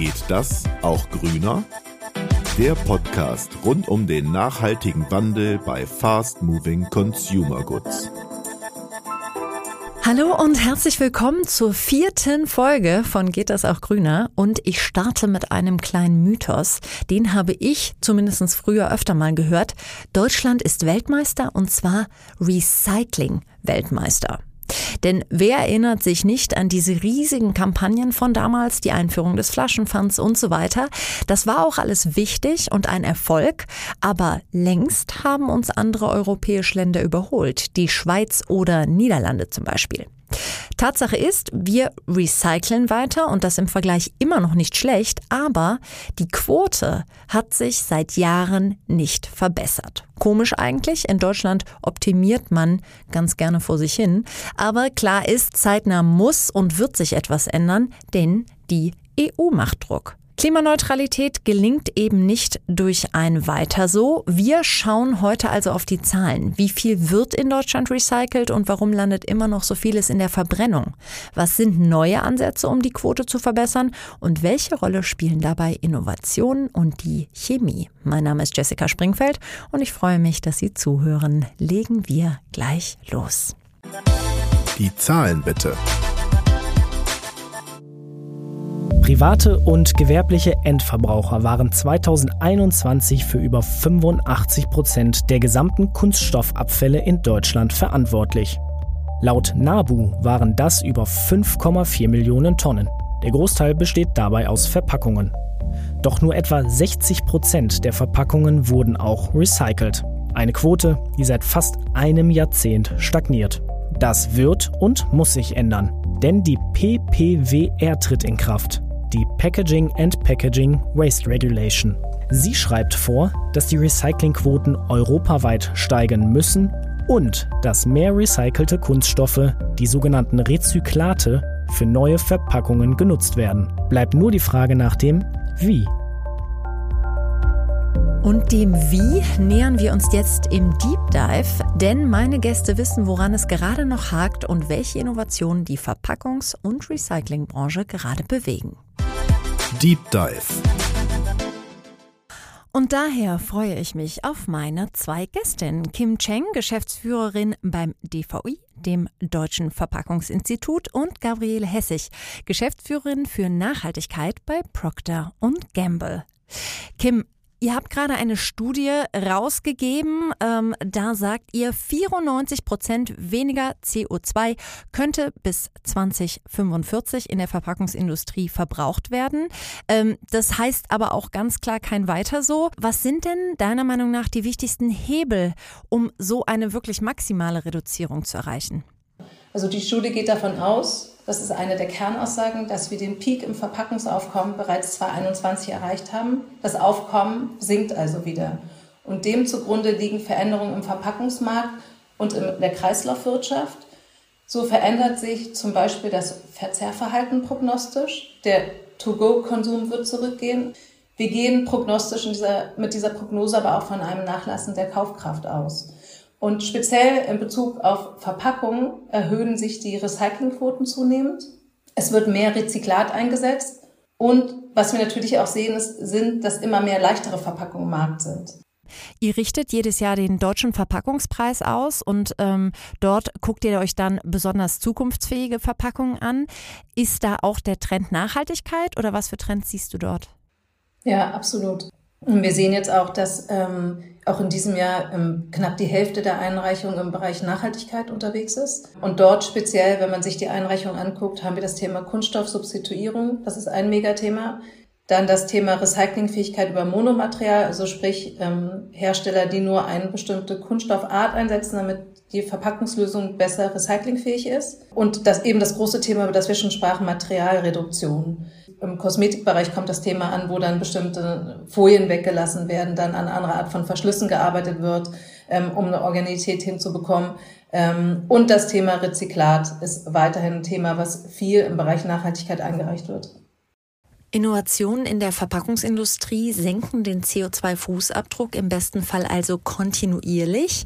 Geht das auch grüner? Der Podcast rund um den nachhaltigen Wandel bei Fast Moving Consumer Goods. Hallo und herzlich willkommen zur vierten Folge von Geht das auch grüner? Und ich starte mit einem kleinen Mythos. Den habe ich zumindest früher öfter mal gehört. Deutschland ist Weltmeister und zwar Recycling-Weltmeister. Denn wer erinnert sich nicht an diese riesigen Kampagnen von damals, die Einführung des Flaschenpfands und so weiter? Das war auch alles wichtig und ein Erfolg, aber längst haben uns andere europäische Länder überholt, die Schweiz oder Niederlande zum Beispiel. Tatsache ist, wir recyceln weiter und das im Vergleich immer noch nicht schlecht, aber die Quote hat sich seit Jahren nicht verbessert. Komisch eigentlich, in Deutschland optimiert man ganz gerne vor sich hin, aber klar ist, zeitnah muss und wird sich etwas ändern, denn die EU macht Druck. Klimaneutralität gelingt eben nicht durch ein Weiter so. Wir schauen heute also auf die Zahlen. Wie viel wird in Deutschland recycelt und warum landet immer noch so vieles in der Verbrennung? Was sind neue Ansätze, um die Quote zu verbessern? Und welche Rolle spielen dabei Innovationen und die Chemie? Mein Name ist Jessica Springfeld und ich freue mich, dass Sie zuhören. Legen wir gleich los. Die Zahlen bitte. Private und gewerbliche Endverbraucher waren 2021 für über 85 Prozent der gesamten Kunststoffabfälle in Deutschland verantwortlich. Laut NABU waren das über 5,4 Millionen Tonnen. Der Großteil besteht dabei aus Verpackungen. Doch nur etwa 60 Prozent der Verpackungen wurden auch recycelt. Eine Quote, die seit fast einem Jahrzehnt stagniert. Das wird und muss sich ändern, denn die PPWR tritt in Kraft die Packaging and Packaging Waste Regulation. Sie schreibt vor, dass die Recyclingquoten europaweit steigen müssen und dass mehr recycelte Kunststoffe, die sogenannten Rezyklate, für neue Verpackungen genutzt werden. Bleibt nur die Frage nach dem Wie. Und dem Wie nähern wir uns jetzt im Deep Dive, denn meine Gäste wissen, woran es gerade noch hakt und welche Innovationen die Verpackungs- und Recyclingbranche gerade bewegen. Deep Dive. Und daher freue ich mich auf meine zwei Gästinnen. Kim Cheng, Geschäftsführerin beim DVI, dem Deutschen Verpackungsinstitut, und Gabriele Hessig, Geschäftsführerin für Nachhaltigkeit bei Procter Gamble. Kim, Ihr habt gerade eine Studie rausgegeben. Ähm, da sagt ihr, 94 Prozent weniger CO2 könnte bis 2045 in der Verpackungsindustrie verbraucht werden. Ähm, das heißt aber auch ganz klar kein weiter so. Was sind denn deiner Meinung nach die wichtigsten Hebel, um so eine wirklich maximale Reduzierung zu erreichen? Also die Studie geht davon aus, das ist eine der Kernaussagen, dass wir den Peak im Verpackungsaufkommen bereits 2021 erreicht haben. Das Aufkommen sinkt also wieder. Und dem zugrunde liegen Veränderungen im Verpackungsmarkt und in der Kreislaufwirtschaft. So verändert sich zum Beispiel das Verzehrverhalten prognostisch. Der To-Go-Konsum wird zurückgehen. Wir gehen prognostisch dieser, mit dieser Prognose aber auch von einem Nachlassen der Kaufkraft aus. Und speziell in Bezug auf Verpackungen erhöhen sich die Recyclingquoten zunehmend. Es wird mehr Rezyklat eingesetzt. Und was wir natürlich auch sehen, ist, sind, dass immer mehr leichtere Verpackungen im Markt sind. Ihr richtet jedes Jahr den deutschen Verpackungspreis aus und ähm, dort guckt ihr euch dann besonders zukunftsfähige Verpackungen an. Ist da auch der Trend Nachhaltigkeit oder was für Trends siehst du dort? Ja, absolut. Und wir sehen jetzt auch, dass ähm, auch in diesem Jahr ähm, knapp die Hälfte der Einreichungen im Bereich Nachhaltigkeit unterwegs ist. Und dort speziell, wenn man sich die Einreichung anguckt, haben wir das Thema Kunststoffsubstituierung. Das ist ein Megathema. Dann das Thema Recyclingfähigkeit über Monomaterial, also sprich ähm, Hersteller, die nur eine bestimmte Kunststoffart einsetzen, damit die Verpackungslösung besser recyclingfähig ist. Und das eben das große Thema, über das wir schon sprachen, Materialreduktion. Im Kosmetikbereich kommt das Thema an, wo dann bestimmte Folien weggelassen werden, dann an andere Art von Verschlüssen gearbeitet wird, ähm, um eine Organität hinzubekommen. Ähm, und das Thema Rezyklat ist weiterhin ein Thema, was viel im Bereich Nachhaltigkeit eingereicht wird. Innovationen in der Verpackungsindustrie senken den CO2-Fußabdruck im besten Fall also kontinuierlich.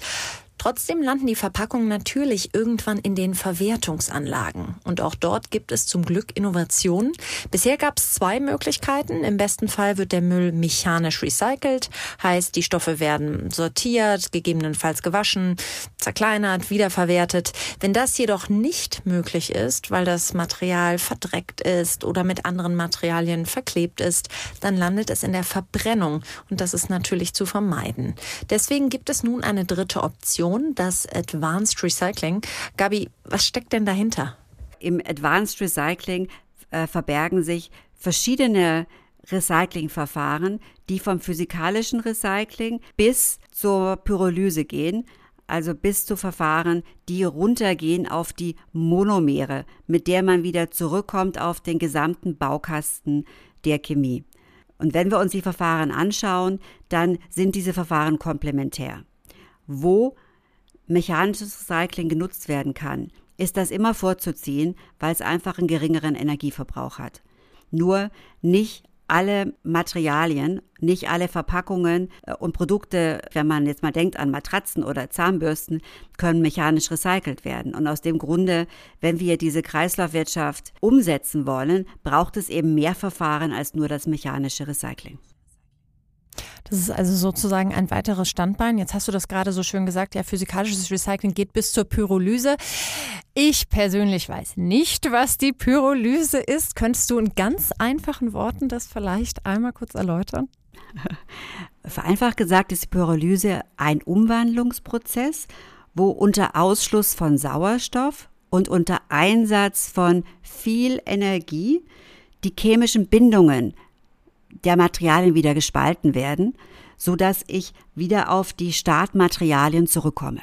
Trotzdem landen die Verpackungen natürlich irgendwann in den Verwertungsanlagen. Und auch dort gibt es zum Glück Innovationen. Bisher gab es zwei Möglichkeiten. Im besten Fall wird der Müll mechanisch recycelt, heißt die Stoffe werden sortiert, gegebenenfalls gewaschen, zerkleinert, wiederverwertet. Wenn das jedoch nicht möglich ist, weil das Material verdreckt ist oder mit anderen Materialien verklebt ist, dann landet es in der Verbrennung und das ist natürlich zu vermeiden. Deswegen gibt es nun eine dritte Option, das Advanced Recycling. Gabi, was steckt denn dahinter? Im Advanced Recycling äh, verbergen sich verschiedene Recyclingverfahren, die vom physikalischen Recycling bis zur Pyrolyse gehen, also bis zu Verfahren, die runtergehen auf die Monomere, mit der man wieder zurückkommt auf den gesamten Baukasten der Chemie. Und wenn wir uns die Verfahren anschauen, dann sind diese Verfahren komplementär. Wo mechanisches Recycling genutzt werden kann, ist das immer vorzuziehen, weil es einfach einen geringeren Energieverbrauch hat. Nur nicht alle Materialien, nicht alle Verpackungen äh, und Produkte, wenn man jetzt mal denkt an Matratzen oder Zahnbürsten, können mechanisch recycelt werden. Und aus dem Grunde, wenn wir diese Kreislaufwirtschaft umsetzen wollen, braucht es eben mehr Verfahren als nur das mechanische Recycling. Das ist also sozusagen ein weiteres Standbein. Jetzt hast du das gerade so schön gesagt, ja, physikalisches Recycling geht bis zur Pyrolyse. Ich persönlich weiß nicht, was die Pyrolyse ist. Könntest du in ganz einfachen Worten das vielleicht einmal kurz erläutern? Vereinfacht gesagt ist die Pyrolyse ein Umwandlungsprozess, wo unter Ausschluss von Sauerstoff und unter Einsatz von viel Energie die chemischen Bindungen der Materialien wieder gespalten werden, so dass ich wieder auf die Startmaterialien zurückkomme.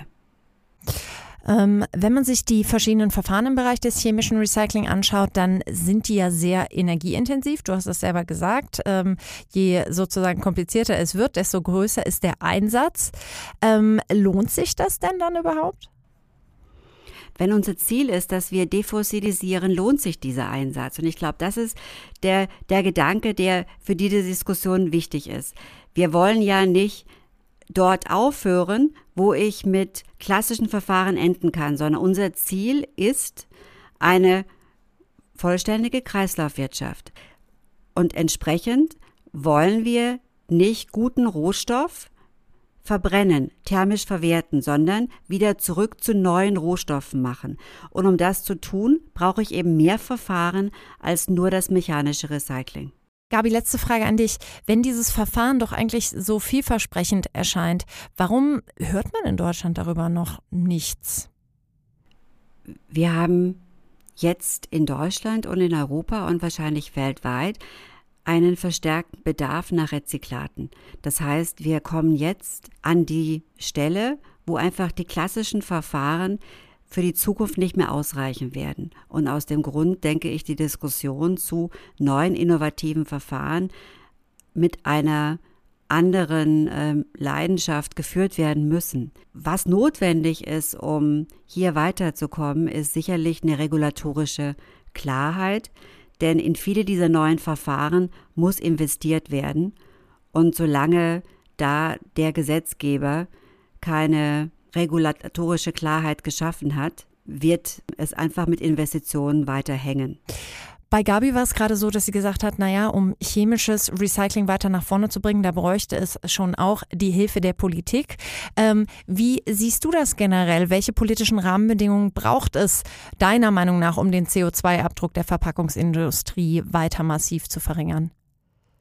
Ähm, wenn man sich die verschiedenen Verfahren im Bereich des chemischen Recycling anschaut, dann sind die ja sehr energieintensiv. Du hast es selber gesagt. Ähm, je sozusagen komplizierter es wird, desto größer ist der Einsatz. Ähm, lohnt sich das denn dann überhaupt? Wenn unser Ziel ist, dass wir defossilisieren, lohnt sich dieser Einsatz. Und ich glaube, das ist der, der Gedanke, der für diese Diskussion wichtig ist. Wir wollen ja nicht dort aufhören, wo ich mit klassischen Verfahren enden kann, sondern unser Ziel ist eine vollständige Kreislaufwirtschaft. Und entsprechend wollen wir nicht guten Rohstoff verbrennen, thermisch verwerten, sondern wieder zurück zu neuen Rohstoffen machen. Und um das zu tun, brauche ich eben mehr Verfahren als nur das mechanische Recycling. Gabi, letzte Frage an dich. Wenn dieses Verfahren doch eigentlich so vielversprechend erscheint, warum hört man in Deutschland darüber noch nichts? Wir haben jetzt in Deutschland und in Europa und wahrscheinlich weltweit einen verstärkten Bedarf nach Rezyklaten. Das heißt, wir kommen jetzt an die Stelle, wo einfach die klassischen Verfahren für die Zukunft nicht mehr ausreichen werden. Und aus dem Grund denke ich, die Diskussion zu neuen innovativen Verfahren mit einer anderen ähm, Leidenschaft geführt werden müssen. Was notwendig ist, um hier weiterzukommen, ist sicherlich eine regulatorische Klarheit, denn in viele dieser neuen Verfahren muss investiert werden. Und solange da der Gesetzgeber keine regulatorische Klarheit geschaffen hat, wird es einfach mit Investitionen weiter hängen. Bei Gabi war es gerade so, dass sie gesagt hat, naja, um chemisches Recycling weiter nach vorne zu bringen, da bräuchte es schon auch die Hilfe der Politik. Ähm, wie siehst du das generell? Welche politischen Rahmenbedingungen braucht es deiner Meinung nach, um den CO2-Abdruck der Verpackungsindustrie weiter massiv zu verringern?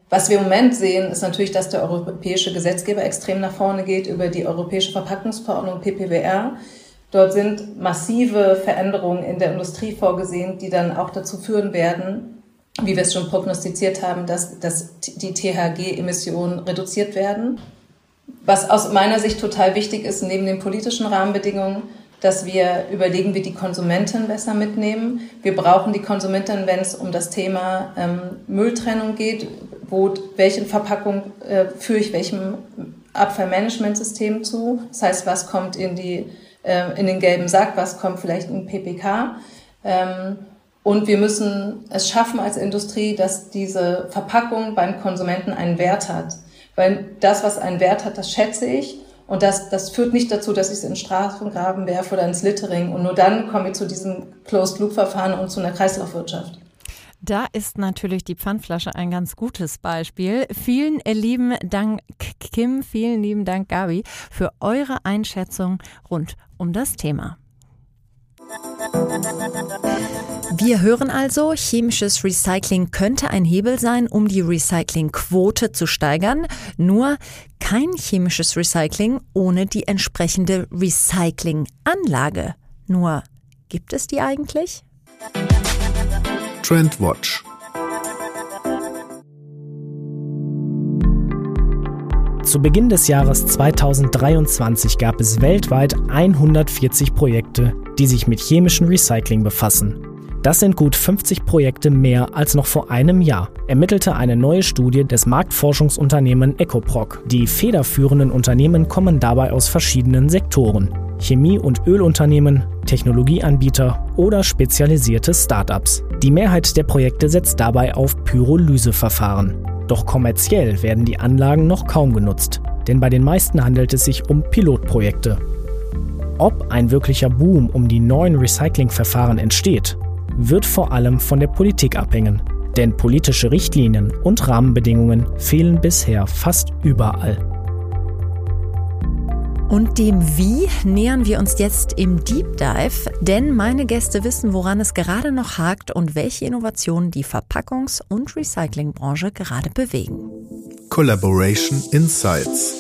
Was wir im Moment sehen, ist natürlich, dass der europäische Gesetzgeber extrem nach vorne geht über die Europäische Verpackungsverordnung PPWR Dort sind massive Veränderungen in der Industrie vorgesehen, die dann auch dazu führen werden, wie wir es schon prognostiziert haben, dass, dass die THG-Emissionen reduziert werden. Was aus meiner Sicht total wichtig ist, neben den politischen Rahmenbedingungen, dass wir überlegen, wie die Konsumenten besser mitnehmen. Wir brauchen die Konsumenten, wenn es um das Thema ähm, Mülltrennung geht, wo welche Verpackung äh, führe ich welchem Abfallmanagementsystem zu. Das heißt, was kommt in die äh, in den gelben Sack, was kommt vielleicht in PPK. Ähm, und wir müssen es schaffen als Industrie, dass diese Verpackung beim Konsumenten einen Wert hat. Weil das, was einen Wert hat, das schätze ich. Und das, das führt nicht dazu, dass ich es in Straßengraben werfe oder ins Littering. Und nur dann komme ich zu diesem Closed-Loop-Verfahren und zu einer Kreislaufwirtschaft. Da ist natürlich die Pfandflasche ein ganz gutes Beispiel. Vielen lieben Dank, Kim, vielen lieben Dank, Gabi, für eure Einschätzung rund um das Thema. Wir hören also, chemisches Recycling könnte ein Hebel sein, um die Recyclingquote zu steigern. Nur kein chemisches Recycling ohne die entsprechende Recyclinganlage. Nur gibt es die eigentlich? Trendwatch Zu Beginn des Jahres 2023 gab es weltweit 140 Projekte, die sich mit chemischem Recycling befassen. Das sind gut 50 Projekte mehr als noch vor einem Jahr, ermittelte eine neue Studie des Marktforschungsunternehmen Ecoproc. Die federführenden Unternehmen kommen dabei aus verschiedenen Sektoren. Chemie- und Ölunternehmen, Technologieanbieter oder spezialisierte Startups. Die Mehrheit der Projekte setzt dabei auf Pyrolyseverfahren. Doch kommerziell werden die Anlagen noch kaum genutzt, denn bei den meisten handelt es sich um Pilotprojekte. Ob ein wirklicher Boom um die neuen Recyclingverfahren entsteht, wird vor allem von der Politik abhängen. Denn politische Richtlinien und Rahmenbedingungen fehlen bisher fast überall. Und dem Wie nähern wir uns jetzt im Deep Dive, denn meine Gäste wissen, woran es gerade noch hakt und welche Innovationen die Verpackungs- und Recyclingbranche gerade bewegen. Collaboration Insights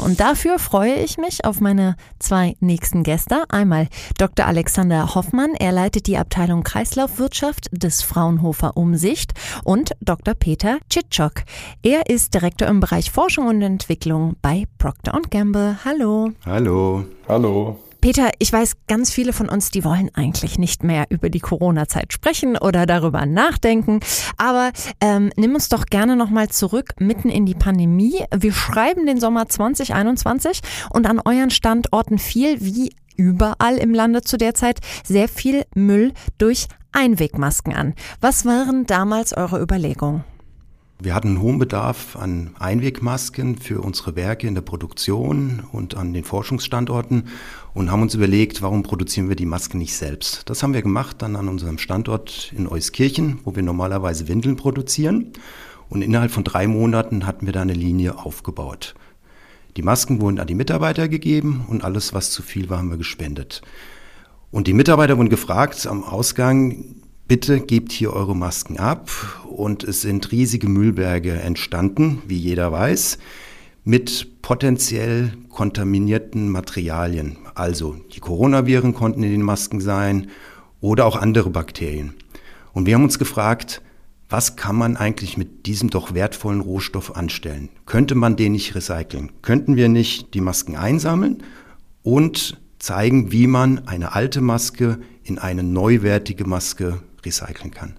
und dafür freue ich mich auf meine zwei nächsten Gäste. Einmal Dr. Alexander Hoffmann, er leitet die Abteilung Kreislaufwirtschaft des Fraunhofer Umsicht und Dr. Peter Tschitschok. Er ist Direktor im Bereich Forschung und Entwicklung bei Procter Gamble. Hallo. Hallo. Hallo. Peter, ich weiß, ganz viele von uns, die wollen eigentlich nicht mehr über die Corona-Zeit sprechen oder darüber nachdenken. Aber ähm, nimm uns doch gerne nochmal zurück mitten in die Pandemie. Wir schreiben den Sommer 2021 und an euren Standorten fiel wie überall im Lande zu der Zeit sehr viel Müll durch Einwegmasken an. Was waren damals eure Überlegungen? Wir hatten einen hohen Bedarf an Einwegmasken für unsere Werke in der Produktion und an den Forschungsstandorten und haben uns überlegt, warum produzieren wir die Masken nicht selbst. Das haben wir gemacht dann an unserem Standort in Euskirchen, wo wir normalerweise Windeln produzieren. Und innerhalb von drei Monaten hatten wir da eine Linie aufgebaut. Die Masken wurden an die Mitarbeiter gegeben und alles, was zu viel war, haben wir gespendet. Und die Mitarbeiter wurden gefragt am Ausgang, bitte gebt hier eure Masken ab. Und es sind riesige Müllberge entstanden, wie jeder weiß, mit potenziell kontaminierten Materialien. Also die Coronaviren konnten in den Masken sein oder auch andere Bakterien. Und wir haben uns gefragt, was kann man eigentlich mit diesem doch wertvollen Rohstoff anstellen? Könnte man den nicht recyceln? Könnten wir nicht die Masken einsammeln und zeigen, wie man eine alte Maske in eine neuwertige Maske recyceln kann.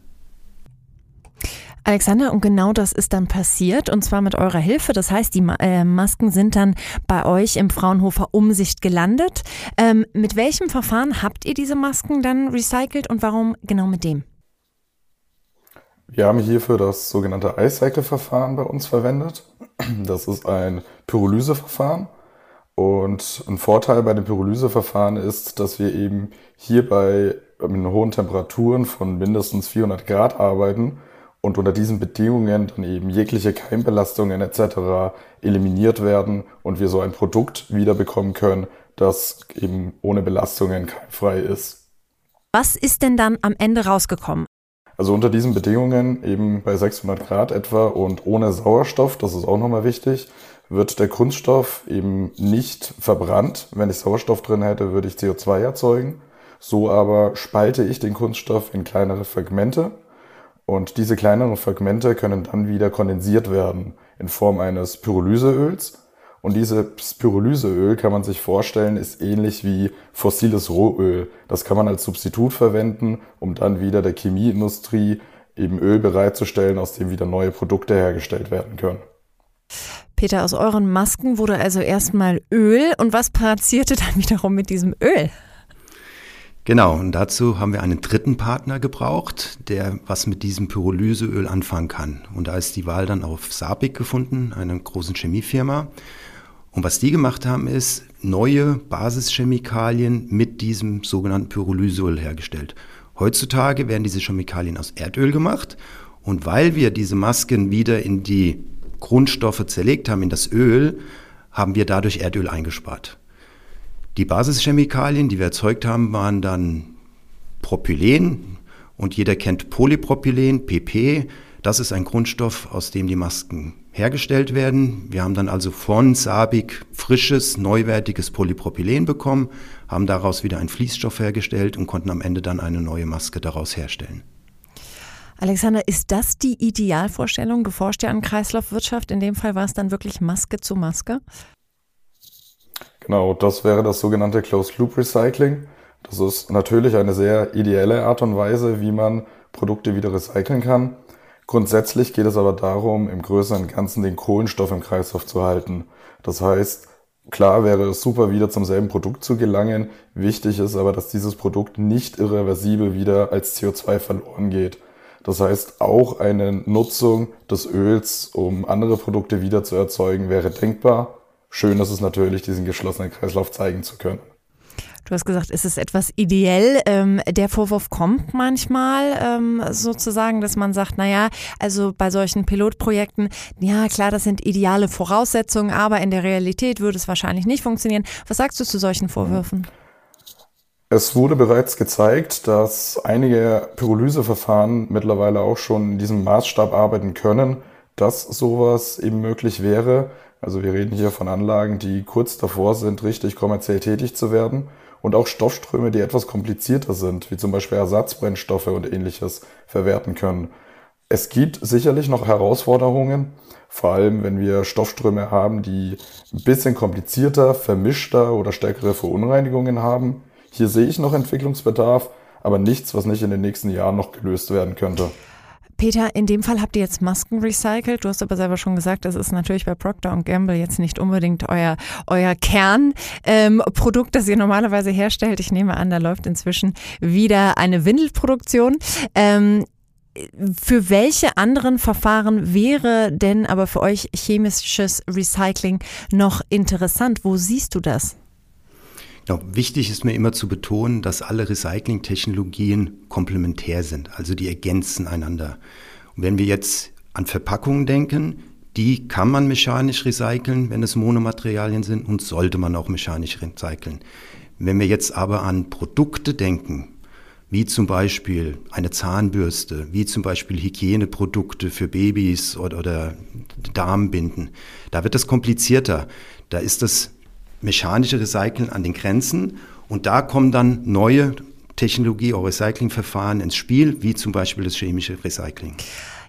Alexander, und genau das ist dann passiert, und zwar mit eurer Hilfe. Das heißt, die äh, Masken sind dann bei euch im Fraunhofer Umsicht gelandet. Ähm, mit welchem Verfahren habt ihr diese Masken dann recycelt und warum genau mit dem? Wir haben hierfür das sogenannte iCycle-Verfahren bei uns verwendet. Das ist ein Pyrolyseverfahren. Und ein Vorteil bei dem Pyrolyseverfahren ist, dass wir eben hierbei mit hohen Temperaturen von mindestens 400 Grad arbeiten und unter diesen Bedingungen dann eben jegliche Keimbelastungen etc. eliminiert werden und wir so ein Produkt wiederbekommen können, das eben ohne Belastungen keimfrei ist. Was ist denn dann am Ende rausgekommen? Also unter diesen Bedingungen, eben bei 600 Grad etwa und ohne Sauerstoff, das ist auch nochmal wichtig, wird der Kunststoff eben nicht verbrannt. Wenn ich Sauerstoff drin hätte, würde ich CO2 erzeugen. So aber spalte ich den Kunststoff in kleinere Fragmente und diese kleineren Fragmente können dann wieder kondensiert werden in Form eines Pyrolyseöls. Und dieses Pyrolyseöl kann man sich vorstellen, ist ähnlich wie fossiles Rohöl. Das kann man als Substitut verwenden, um dann wieder der Chemieindustrie eben Öl bereitzustellen, aus dem wieder neue Produkte hergestellt werden können. Peter, aus euren Masken wurde also erstmal Öl. Und was passierte dann wiederum mit diesem Öl? Genau, und dazu haben wir einen dritten Partner gebraucht, der was mit diesem Pyrolyseöl anfangen kann. Und da ist die Wahl dann auf Sapik gefunden, einer großen Chemiefirma. Und was die gemacht haben, ist neue Basischemikalien mit diesem sogenannten Pyrolysol hergestellt. Heutzutage werden diese Chemikalien aus Erdöl gemacht und weil wir diese Masken wieder in die Grundstoffe zerlegt haben, in das Öl, haben wir dadurch Erdöl eingespart. Die Basischemikalien, die wir erzeugt haben, waren dann Propylen und jeder kennt Polypropylen, PP. Das ist ein Grundstoff, aus dem die Masken hergestellt werden. Wir haben dann also von Sabik frisches, neuwertiges Polypropylen bekommen, haben daraus wieder einen Fließstoff hergestellt und konnten am Ende dann eine neue Maske daraus herstellen. Alexander, ist das die Idealvorstellung? Geforscht ja an Kreislaufwirtschaft. In dem Fall war es dann wirklich Maske zu Maske? Genau, das wäre das sogenannte Closed Loop Recycling. Das ist natürlich eine sehr ideelle Art und Weise, wie man Produkte wieder recyceln kann. Grundsätzlich geht es aber darum, im größeren Ganzen den Kohlenstoff im Kreislauf zu halten. Das heißt, klar wäre es super, wieder zum selben Produkt zu gelangen. Wichtig ist aber, dass dieses Produkt nicht irreversibel wieder als CO2 verloren geht. Das heißt, auch eine Nutzung des Öls, um andere Produkte wieder zu erzeugen, wäre denkbar. Schön ist es natürlich, diesen geschlossenen Kreislauf zeigen zu können. Du hast gesagt, es ist etwas ideell. Ähm, der Vorwurf kommt manchmal ähm, sozusagen, dass man sagt, naja, also bei solchen Pilotprojekten, ja klar, das sind ideale Voraussetzungen, aber in der Realität würde es wahrscheinlich nicht funktionieren. Was sagst du zu solchen Vorwürfen? Es wurde bereits gezeigt, dass einige Pyrolyseverfahren mittlerweile auch schon in diesem Maßstab arbeiten können, dass sowas eben möglich wäre. Also wir reden hier von Anlagen, die kurz davor sind, richtig kommerziell tätig zu werden und auch Stoffströme, die etwas komplizierter sind, wie zum Beispiel Ersatzbrennstoffe und ähnliches, verwerten können. Es gibt sicherlich noch Herausforderungen, vor allem wenn wir Stoffströme haben, die ein bisschen komplizierter, vermischter oder stärkere Verunreinigungen haben. Hier sehe ich noch Entwicklungsbedarf, aber nichts, was nicht in den nächsten Jahren noch gelöst werden könnte. Peter, in dem Fall habt ihr jetzt Masken recycelt. Du hast aber selber schon gesagt, das ist natürlich bei Procter Gamble jetzt nicht unbedingt euer, euer Kernprodukt, ähm, das ihr normalerweise herstellt. Ich nehme an, da läuft inzwischen wieder eine Windelproduktion. Ähm, für welche anderen Verfahren wäre denn aber für euch chemisches Recycling noch interessant? Wo siehst du das? Ja, wichtig ist mir immer zu betonen, dass alle Recycling-Technologien komplementär sind, also die ergänzen einander. Und wenn wir jetzt an Verpackungen denken, die kann man mechanisch recyceln, wenn es Monomaterialien sind und sollte man auch mechanisch recyceln. Wenn wir jetzt aber an Produkte denken, wie zum Beispiel eine Zahnbürste, wie zum Beispiel Hygieneprodukte für Babys oder, oder Darmbinden, da wird es komplizierter. Da ist das mechanische Recyceln an den Grenzen und da kommen dann neue Technologie- oder Recyclingverfahren ins Spiel, wie zum Beispiel das chemische Recycling.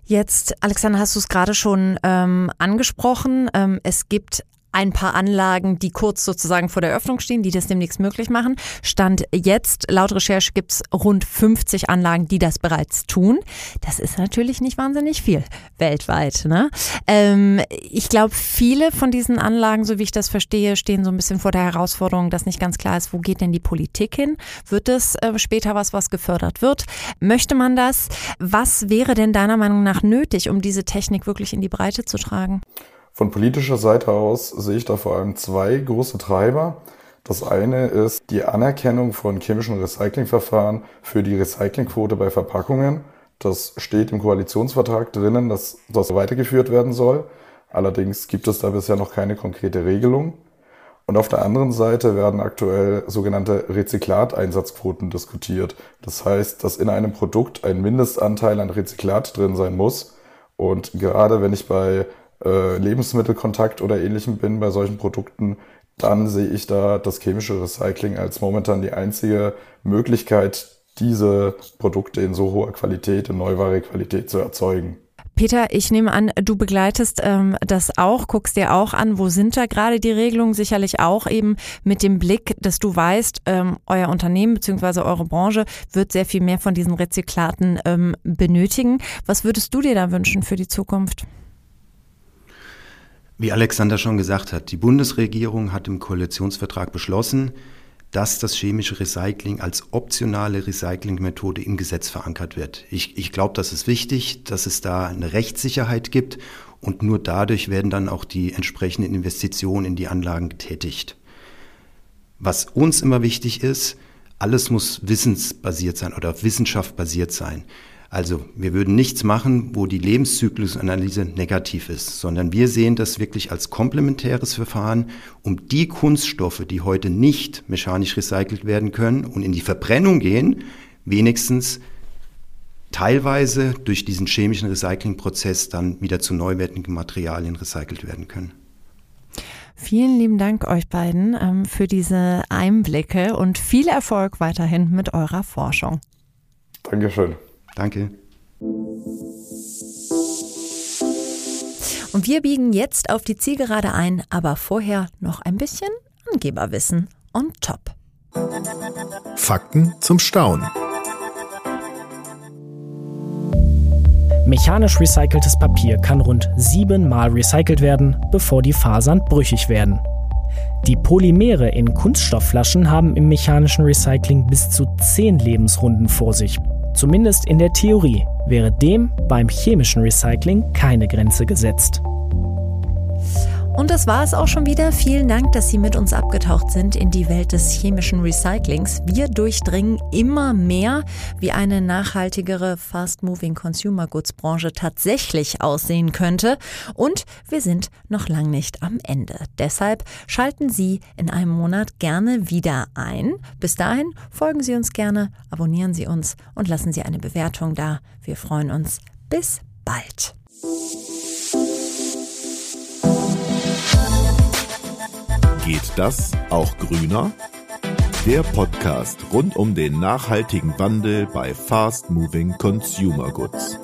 Jetzt, Alexander, hast du es gerade schon ähm, angesprochen. Ähm, es gibt ein paar Anlagen, die kurz sozusagen vor der Öffnung stehen, die das demnächst möglich machen. Stand jetzt, laut Recherche gibt es rund 50 Anlagen, die das bereits tun. Das ist natürlich nicht wahnsinnig viel weltweit. Ne? Ähm, ich glaube, viele von diesen Anlagen, so wie ich das verstehe, stehen so ein bisschen vor der Herausforderung, dass nicht ganz klar ist, wo geht denn die Politik hin? Wird es äh, später was, was gefördert wird? Möchte man das? Was wäre denn deiner Meinung nach nötig, um diese Technik wirklich in die Breite zu tragen? Von politischer Seite aus sehe ich da vor allem zwei große Treiber. Das eine ist die Anerkennung von chemischen Recyclingverfahren für die Recyclingquote bei Verpackungen. Das steht im Koalitionsvertrag drinnen, dass das weitergeführt werden soll. Allerdings gibt es da bisher noch keine konkrete Regelung. Und auf der anderen Seite werden aktuell sogenannte Rezyklateinsatzquoten diskutiert. Das heißt, dass in einem Produkt ein Mindestanteil an Rezyklat drin sein muss. Und gerade wenn ich bei äh, Lebensmittelkontakt oder ähnlichem bin bei solchen Produkten, dann sehe ich da das chemische Recycling als momentan die einzige Möglichkeit, diese Produkte in so hoher Qualität, in neuware Qualität zu erzeugen. Peter, ich nehme an, du begleitest ähm, das auch, guckst dir auch an, wo sind da gerade die Regelungen? Sicherlich auch eben mit dem Blick, dass du weißt, ähm, euer Unternehmen bzw. eure Branche wird sehr viel mehr von diesen Rezyklaten ähm, benötigen. Was würdest du dir da wünschen für die Zukunft? Wie Alexander schon gesagt hat, die Bundesregierung hat im Koalitionsvertrag beschlossen, dass das chemische Recycling als optionale Recyclingmethode im Gesetz verankert wird. Ich, ich glaube, das ist wichtig, dass es da eine Rechtssicherheit gibt und nur dadurch werden dann auch die entsprechenden Investitionen in die Anlagen getätigt. Was uns immer wichtig ist, alles muss wissensbasiert sein oder auf Wissenschaft basiert sein. Also wir würden nichts machen, wo die Lebenszyklusanalyse negativ ist, sondern wir sehen das wirklich als komplementäres Verfahren, um die Kunststoffe, die heute nicht mechanisch recycelt werden können und in die Verbrennung gehen, wenigstens teilweise durch diesen chemischen Recyclingprozess dann wieder zu neuwertigen Materialien recycelt werden können. Vielen lieben Dank euch beiden ähm, für diese Einblicke und viel Erfolg weiterhin mit eurer Forschung. Dankeschön. Danke. Und wir biegen jetzt auf die Zielgerade ein, aber vorher noch ein bisschen Angeberwissen on top. Fakten zum Staunen. Mechanisch recyceltes Papier kann rund siebenmal recycelt werden, bevor die Fasern brüchig werden. Die Polymere in Kunststoffflaschen haben im mechanischen Recycling bis zu zehn Lebensrunden vor sich. Zumindest in der Theorie wäre dem beim chemischen Recycling keine Grenze gesetzt. Und das war es auch schon wieder. Vielen Dank, dass Sie mit uns abgetaucht sind in die Welt des chemischen Recyclings. Wir durchdringen immer mehr, wie eine nachhaltigere Fast-Moving Consumer Goods Branche tatsächlich aussehen könnte. Und wir sind noch lang nicht am Ende. Deshalb schalten Sie in einem Monat gerne wieder ein. Bis dahin folgen Sie uns gerne, abonnieren Sie uns und lassen Sie eine Bewertung da. Wir freuen uns. Bis bald. Geht das auch grüner? Der Podcast rund um den nachhaltigen Wandel bei Fast Moving Consumer Goods.